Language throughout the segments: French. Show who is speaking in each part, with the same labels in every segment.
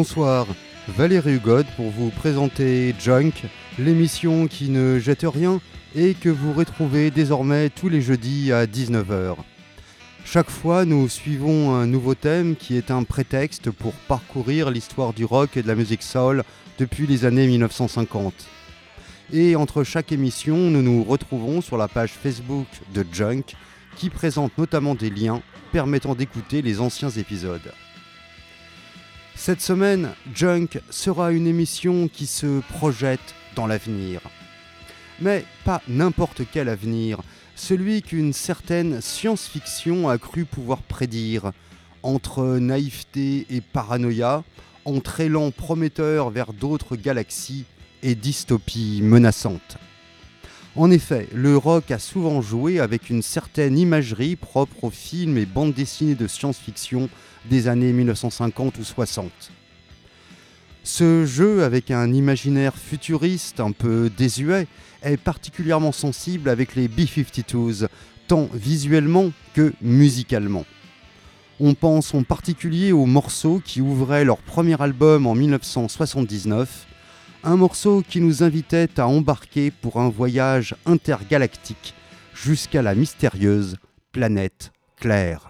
Speaker 1: Bonsoir, Valérie Hugod pour vous présenter Junk, l'émission qui ne jette rien et que vous retrouvez désormais tous les jeudis à 19h. Chaque fois, nous suivons un nouveau thème qui est un prétexte pour parcourir l'histoire du rock et de la musique soul depuis les années 1950. Et entre chaque émission, nous nous retrouvons sur la page Facebook de Junk qui présente notamment des liens permettant d'écouter les anciens épisodes. Cette semaine, Junk sera une émission qui se projette dans l'avenir. Mais pas n'importe quel avenir, celui qu'une certaine science-fiction a cru pouvoir prédire, entre naïveté et paranoïa, entre élan prometteur vers d'autres galaxies et dystopie menaçante. En effet, le rock a souvent joué avec une certaine imagerie propre aux films et bandes dessinées de science-fiction des années 1950 ou 60. Ce jeu, avec un imaginaire futuriste un peu désuet, est particulièrement sensible avec les B-52s, tant visuellement que musicalement. On pense en particulier aux morceaux qui ouvraient leur premier album en 1979, un morceau qui nous invitait à embarquer pour un voyage intergalactique jusqu'à la mystérieuse planète Claire.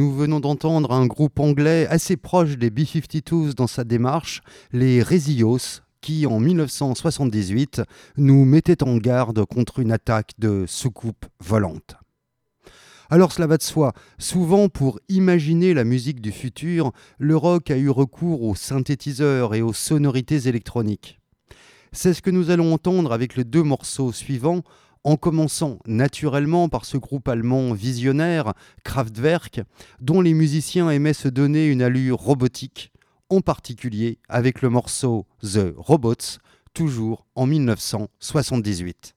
Speaker 1: Nous venons d'entendre un groupe anglais assez proche des B-52s dans sa démarche, les Resios, qui en 1978 nous mettaient en garde contre une attaque de soucoupe volante. Alors cela va de soi, souvent pour imaginer la musique du futur, le rock a eu recours aux synthétiseurs et aux sonorités électroniques. C'est ce que nous allons entendre avec les deux morceaux suivants, en commençant naturellement par ce groupe allemand visionnaire, Kraftwerk, dont les musiciens aimaient se donner une allure robotique, en particulier avec le morceau The Robots, toujours en 1978.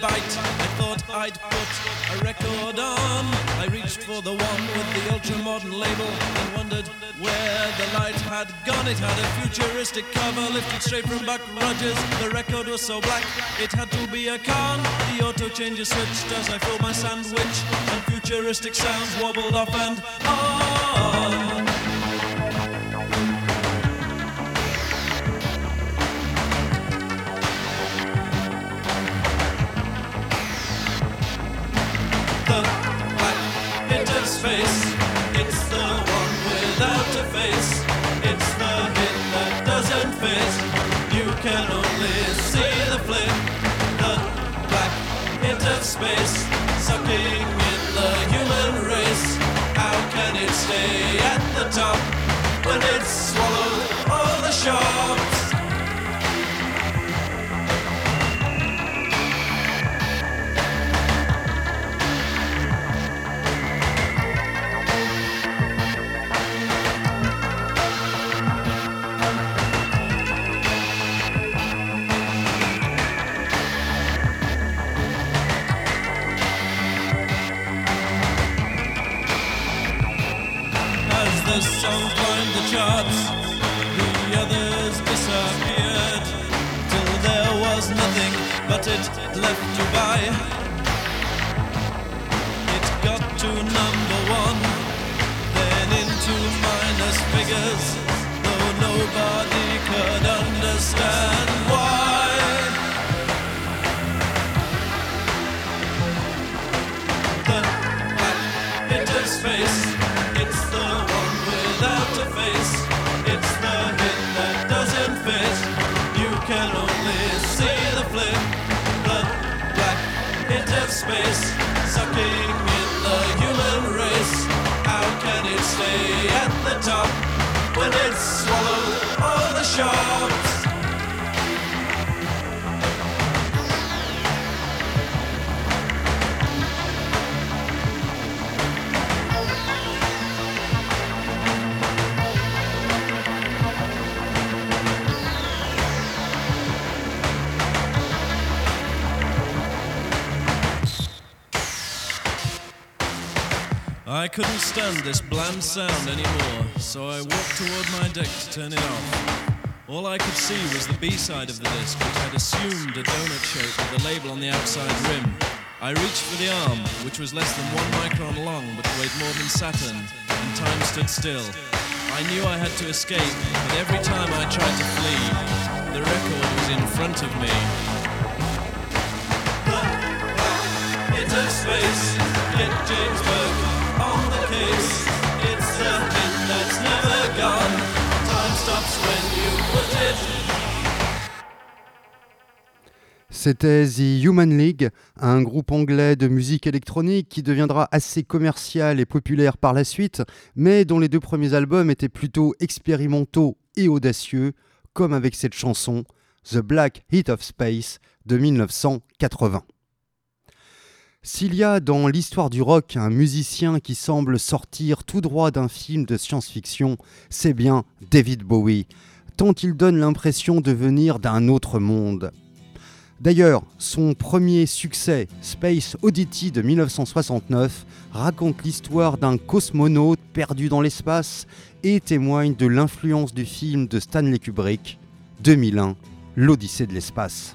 Speaker 2: Bite. I thought I'd put a record on. I reached for the one with the ultra modern label and wondered where the light had gone. It had a futuristic cover lifted straight from Buck Rogers. The record was so black, it had to be a con. The auto changer switched as I filled my sandwich, and futuristic sounds wobbled off and on. Space, sucking in the human race. How can it stay at the top when it's swallowed all the others so climbed the charts, the others disappeared, till there was nothing but it left to buy. It got to number one, then into minus figures, though nobody could understand. When it's swallowed all the sharks? I couldn't stand this bland sound anymore, so I walked toward my deck to turn it off. All I could see was the B side of the disc, which had assumed a donut shape with a label on the outside rim. I reached for the arm, which was less than one micron long but weighed more than Saturn, and time stood still. I knew I had to escape, but every time I tried to flee, the record was in front of me. Into space, get James Burke
Speaker 1: C'était The Human League, un groupe anglais de musique électronique qui deviendra assez commercial et populaire par la suite, mais dont les deux premiers albums étaient plutôt expérimentaux et audacieux, comme avec cette chanson The Black Heat of Space de 1980. S'il y a dans l'histoire du rock un musicien qui semble sortir tout droit d'un film de science-fiction, c'est bien David Bowie, tant il donne l'impression de venir d'un autre monde. D'ailleurs, son premier succès, Space Oddity de 1969, raconte l'histoire d'un cosmonaute perdu dans l'espace et témoigne de l'influence du film de Stanley Kubrick, 2001, L'Odyssée de l'espace.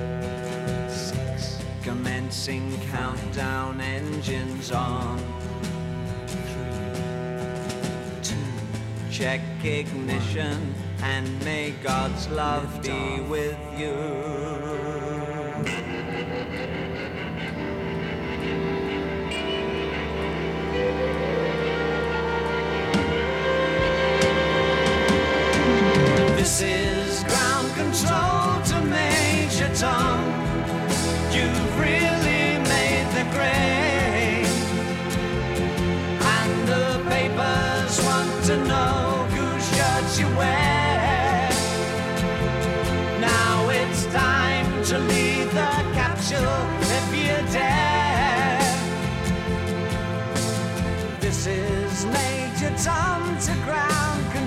Speaker 3: Countdown engines on. Three, two. Check ignition and may God's love be with you. This is ground control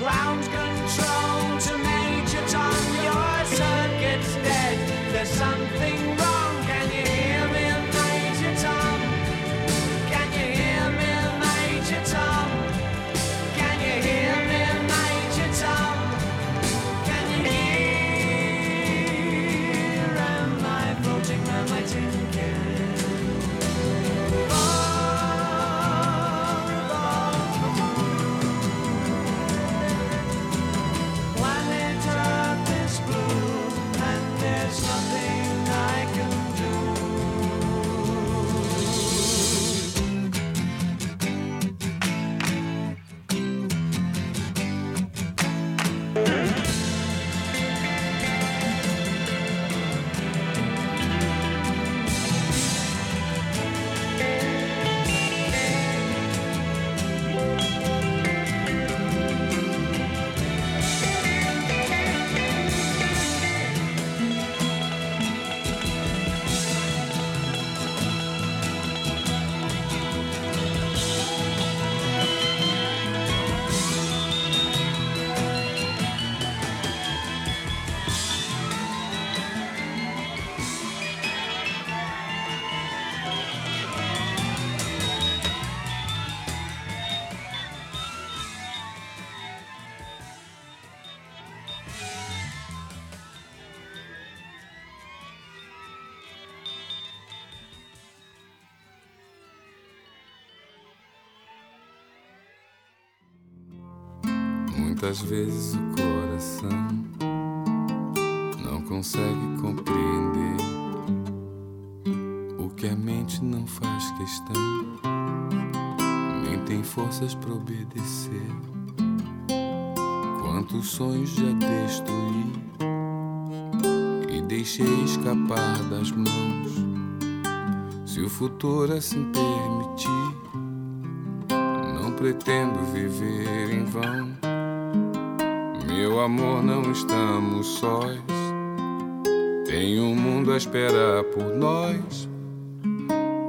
Speaker 3: clown's gonna
Speaker 4: Muitas vezes o coração não consegue compreender o que a mente não faz questão, nem tem forças para obedecer. Quantos sonhos já destruí e deixei escapar das mãos. Se o futuro assim permitir, não pretendo viver em vão. Meu amor, não estamos sós. Tem um mundo a esperar por nós.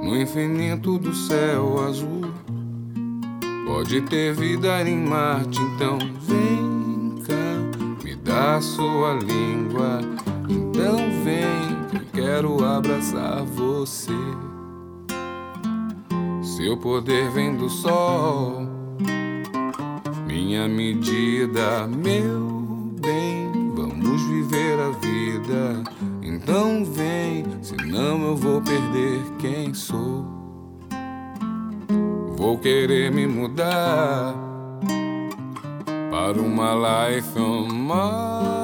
Speaker 4: No infinito do céu azul. Pode ter vida em Marte, então vem cá, me dá sua língua. Então vem, que quero abraçar você. Seu poder vem do sol minha medida, meu bem. Vamos viver a vida. Então vem, senão eu vou perder quem sou. Vou querer me mudar para uma life on Mars.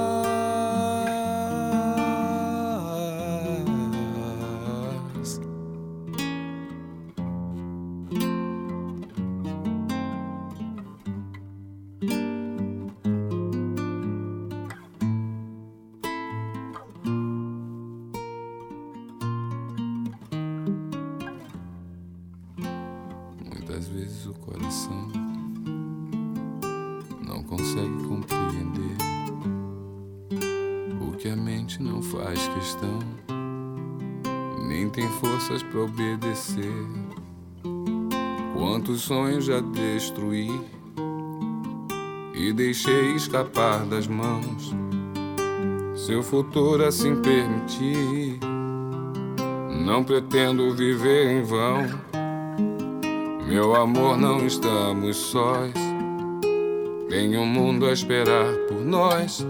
Speaker 4: Já destruí e deixei escapar das mãos. Seu futuro assim permitir, não pretendo viver em vão. Meu amor, não estamos sós. Tem um mundo a esperar por nós.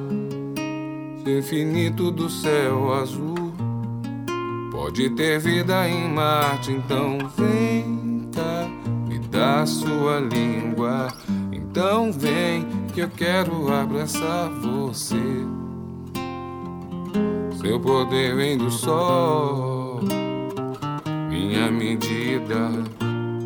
Speaker 4: O infinito do céu azul. Pode ter vida em Marte, então vem dá sua língua. Então vem que eu quero abraçar você. Seu poder vem do sol, minha medida.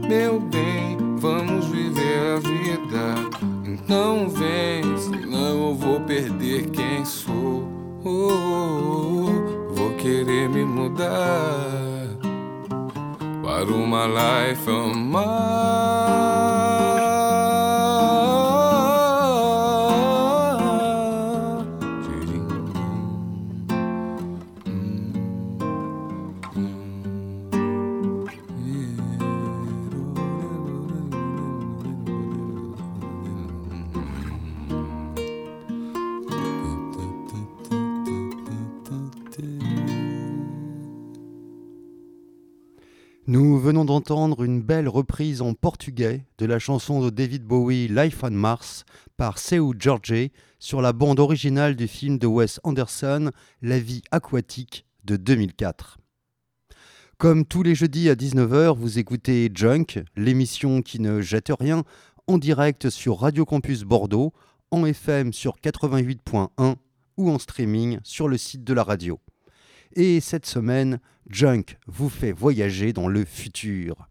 Speaker 4: Meu bem, vamos viver a vida. Então vem, senão eu vou perder quem sou. Oh, oh, oh, vou querer me mudar I do my life a
Speaker 1: my. Venons d'entendre une belle reprise en portugais de la chanson de David Bowie Life on Mars par Seu Jorge sur la bande originale du film de Wes Anderson La vie aquatique de 2004. Comme tous les jeudis à 19h, vous écoutez Junk, l'émission qui ne jette rien, en direct sur Radio Campus Bordeaux, en FM sur 88.1 ou en streaming sur le site de la radio. Et cette semaine, Junk vous fait voyager dans le futur.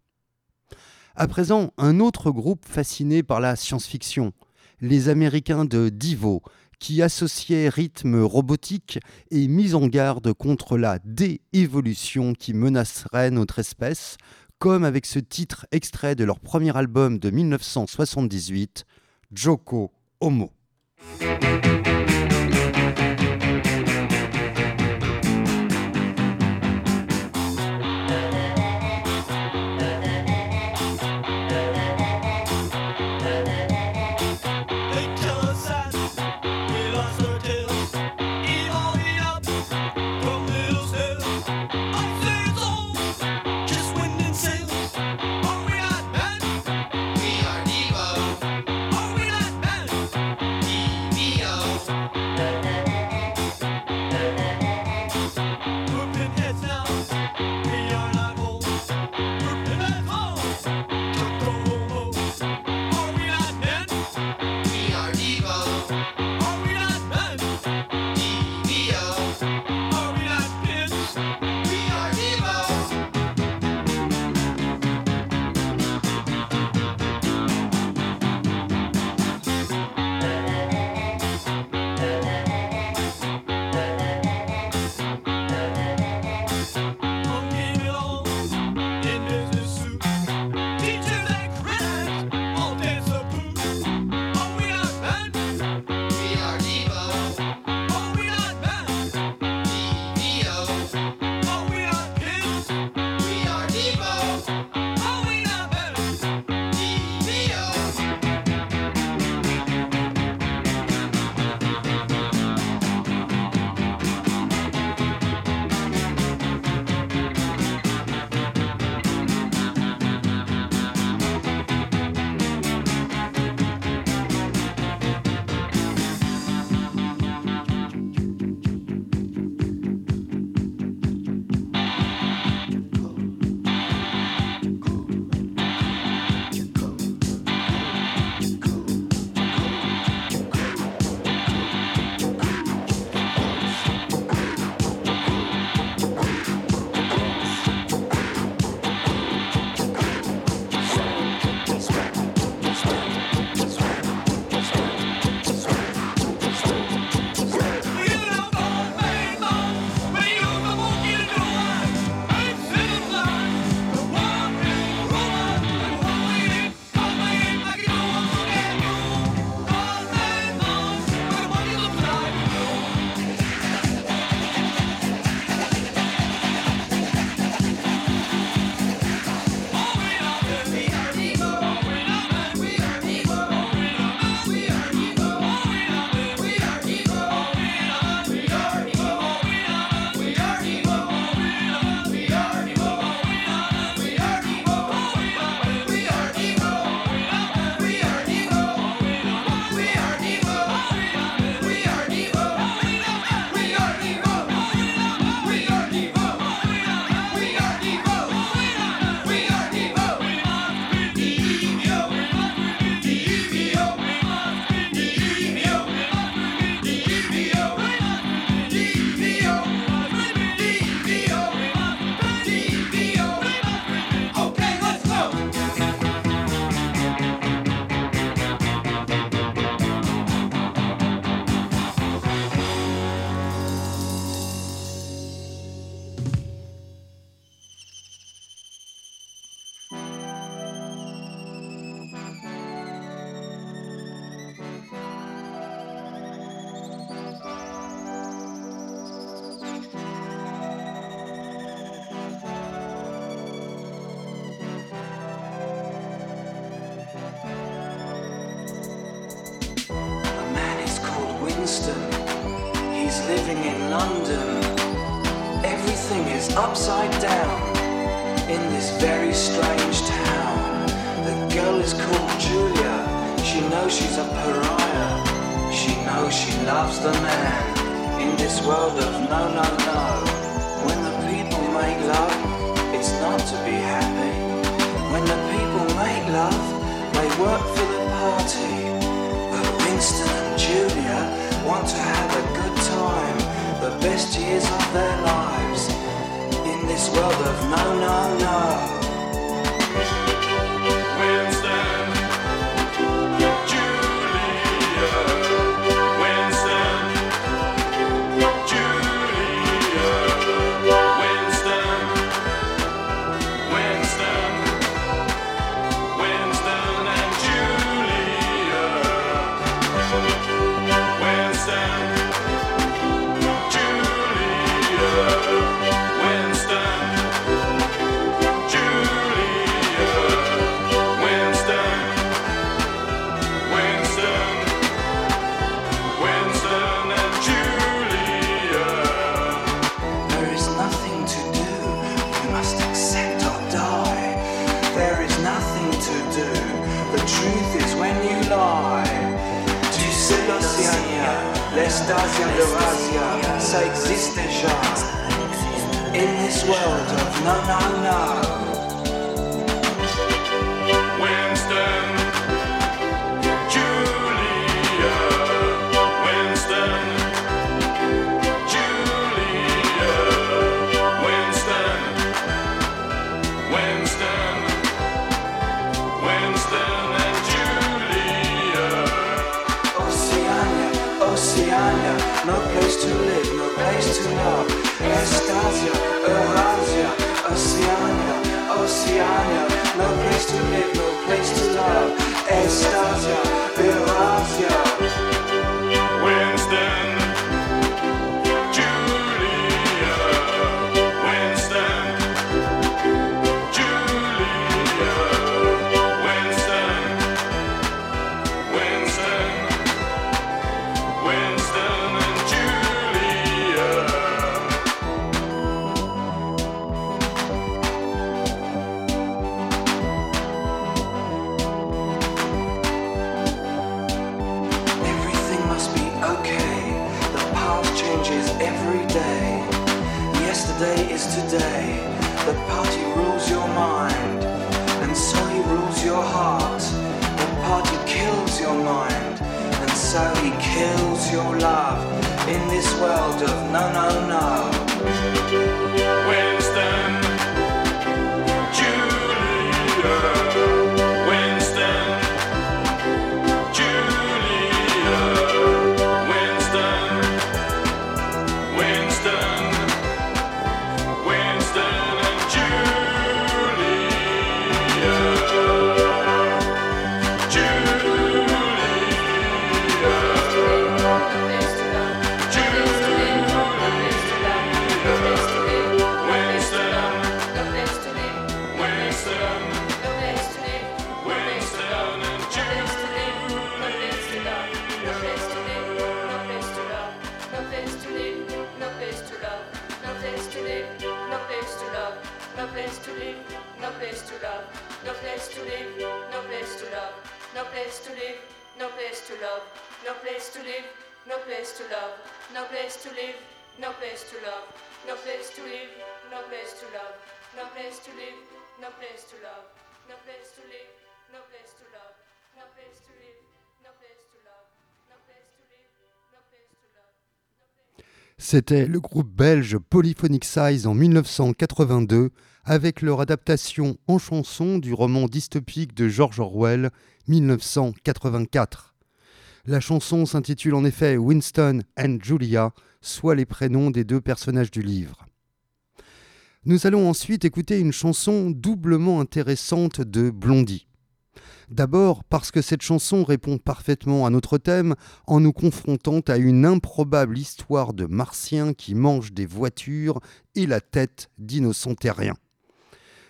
Speaker 1: À présent, un autre groupe fasciné par la science-fiction, les Américains de Divo, qui associaient rythme robotique et mise en garde contre la déévolution qui menacerait notre espèce, comme avec ce titre extrait de leur premier album de 1978, Joko Homo.
Speaker 5: Ça existe déjà. In this world of no, no, no. Estasia, Eurasia, Oceania, Oceania, no place to live, no place to love. Estasia, Eurasia.
Speaker 1: C'était le groupe belge Polyphonic Size en 1982 avec leur adaptation en chanson du roman dystopique de George Orwell 1984. La chanson s'intitule en effet Winston and Julia, soit les prénoms des deux personnages du livre. Nous allons ensuite écouter une chanson doublement intéressante de Blondie. D'abord parce que cette chanson répond parfaitement à notre thème en nous confrontant à une improbable histoire de martiens qui mangent des voitures et la tête d'innocents terriens.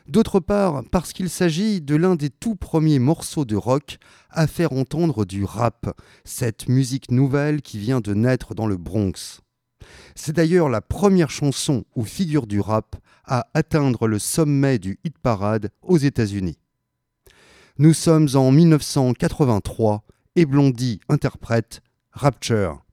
Speaker 1: D'autre part parce qu'il s'agit de l'un des tout premiers morceaux de rock à faire entendre du rap, cette musique nouvelle qui vient de naître dans le Bronx.
Speaker 6: C'est d'ailleurs la première chanson ou figure du rap à atteindre le sommet du hit parade aux États-Unis. Nous sommes en 1983 et Blondie interprète Rapture.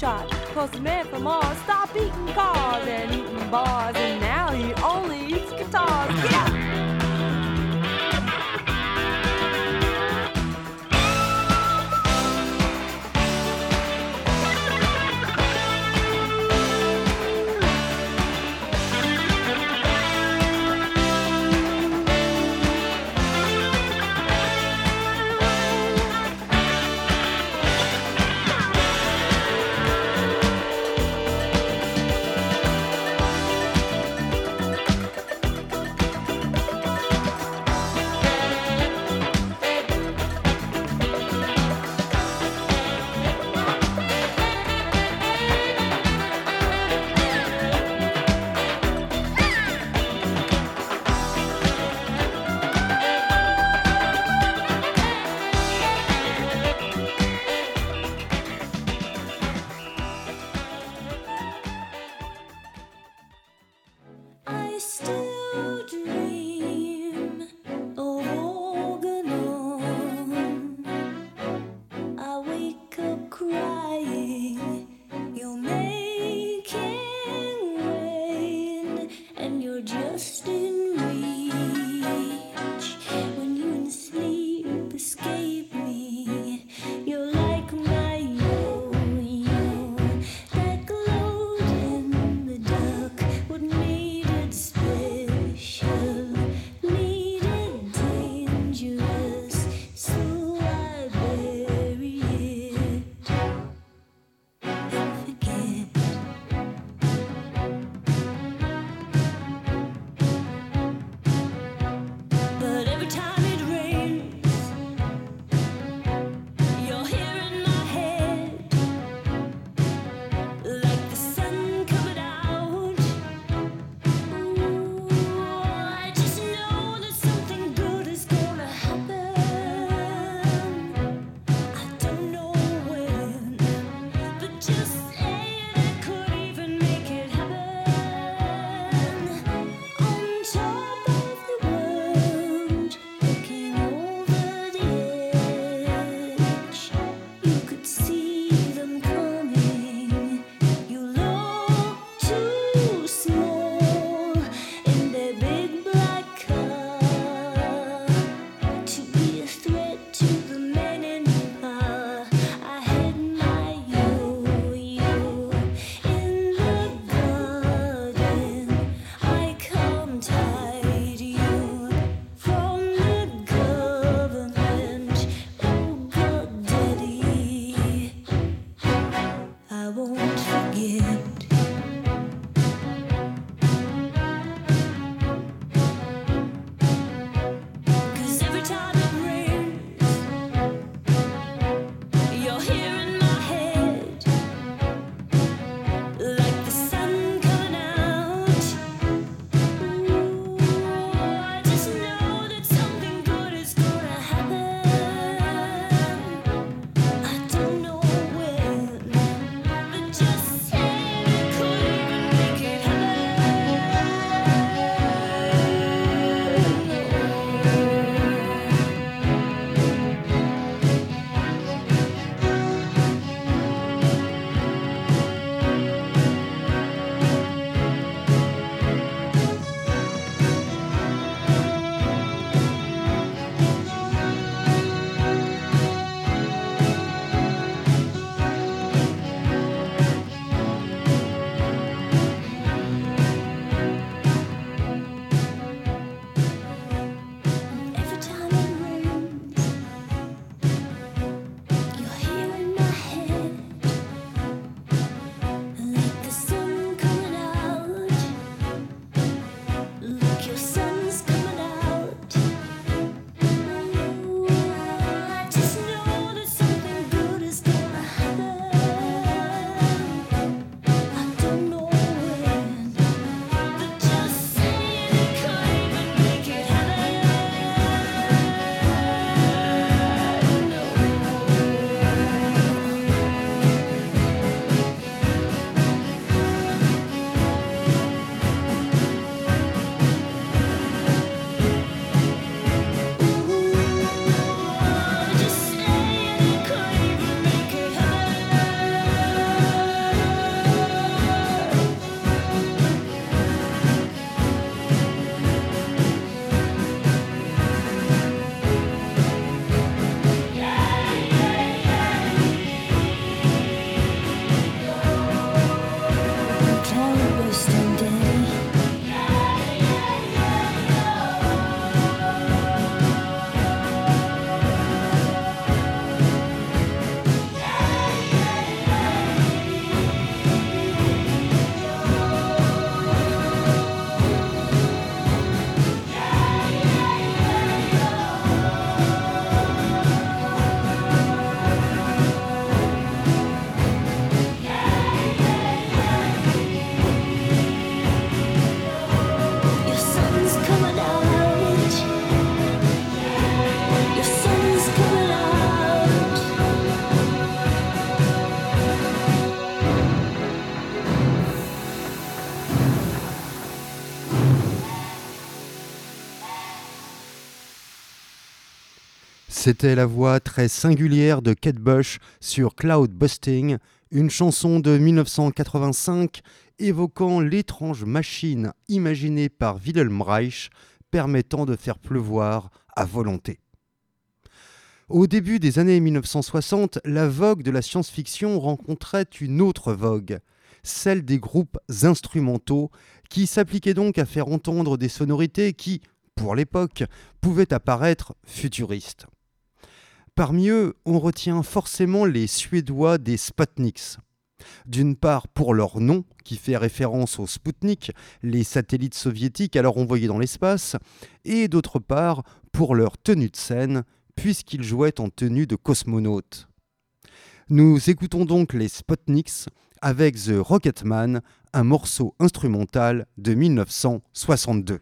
Speaker 7: shot. Cause the man from Mars stopped eating cars and eating bars, and now he only eats guitars.
Speaker 8: Yeah!
Speaker 1: C'était la voix très singulière de Kate Bush sur Cloud Busting, une chanson de 1985 évoquant l'étrange machine imaginée par Wilhelm Reich permettant de faire pleuvoir à volonté. Au début des années 1960, la vogue de la science-fiction rencontrait une autre vogue, celle des groupes instrumentaux, qui s'appliquaient donc à faire entendre des sonorités qui, pour l'époque, pouvaient apparaître futuristes. Parmi eux, on retient forcément les Suédois des Sputniks. D'une part pour leur nom, qui fait référence aux Spoutnik, les satellites soviétiques alors envoyés dans l'espace, et d'autre part pour leur tenue de scène, puisqu'ils jouaient en tenue de cosmonautes. Nous écoutons donc les Sputniks avec The Rocketman, un morceau instrumental de 1962.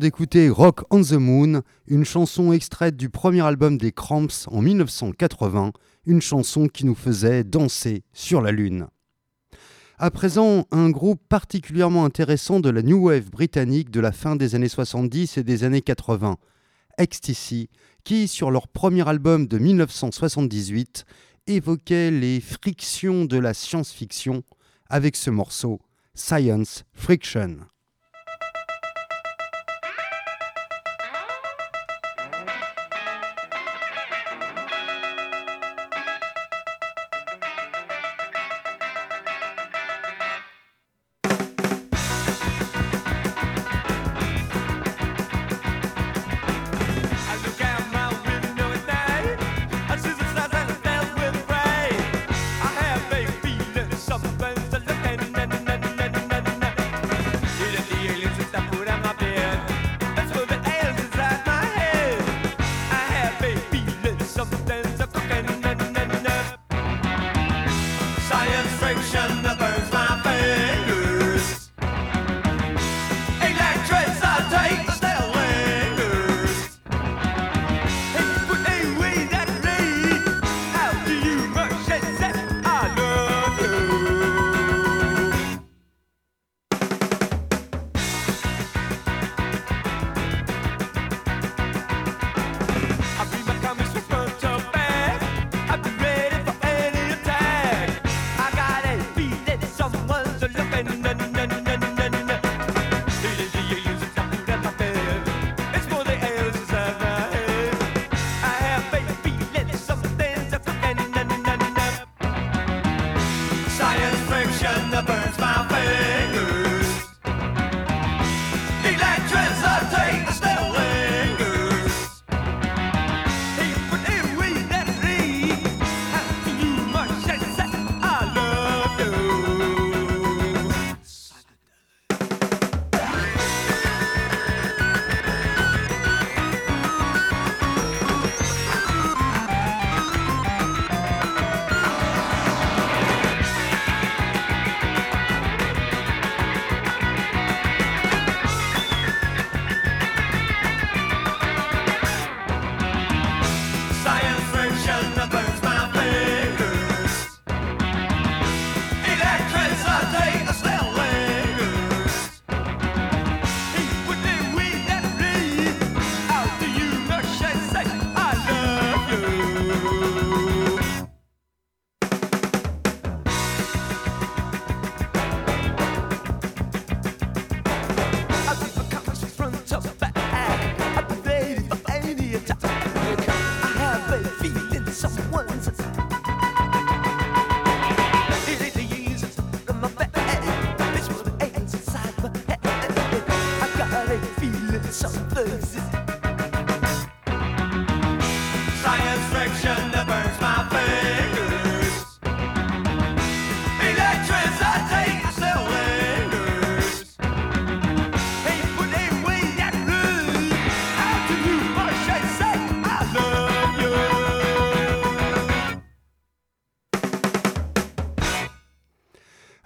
Speaker 9: D'écouter Rock on the Moon, une chanson extraite du premier album des Cramps en 1980, une chanson qui nous faisait danser sur la Lune. À présent, un groupe particulièrement intéressant de la New Wave britannique de la fin des années 70 et des années 80, XTC, qui, sur leur premier album de 1978, évoquait les frictions de la science-fiction avec ce morceau, Science Friction.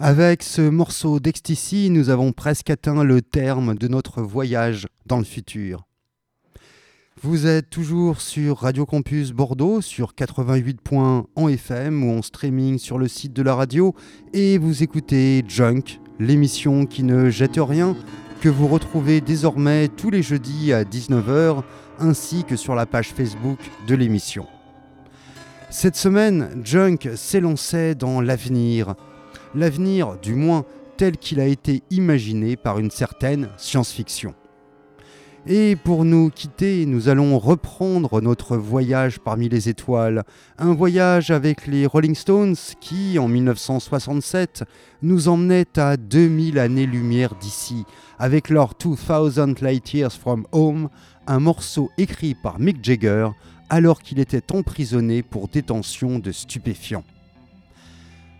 Speaker 9: Avec ce morceau d'Ecstasy, nous avons presque atteint le terme de notre voyage dans le futur. Vous êtes toujours sur Radio Campus Bordeaux, sur 88 points en FM ou en streaming sur le site de la radio, et vous écoutez Junk, l'émission qui ne jette rien, que vous retrouvez désormais tous les jeudis à 19h, ainsi que sur la page Facebook de l'émission. Cette semaine, Junk s'élançait dans l'avenir, l'avenir du moins tel qu'il a été imaginé par une certaine science-fiction. Et pour nous quitter, nous allons reprendre notre voyage parmi les étoiles, un voyage avec les Rolling Stones qui, en 1967, nous emmenait à 2000 années-lumière d'ici, avec leur 2000 Light Years from Home, un morceau écrit par Mick Jagger alors qu'il était emprisonné pour détention de stupéfiants.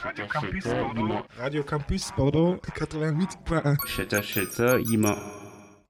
Speaker 10: Cheta Cheta,
Speaker 11: Radio Campus, pardon, 88.1.
Speaker 12: Cheta Cheta, Ima.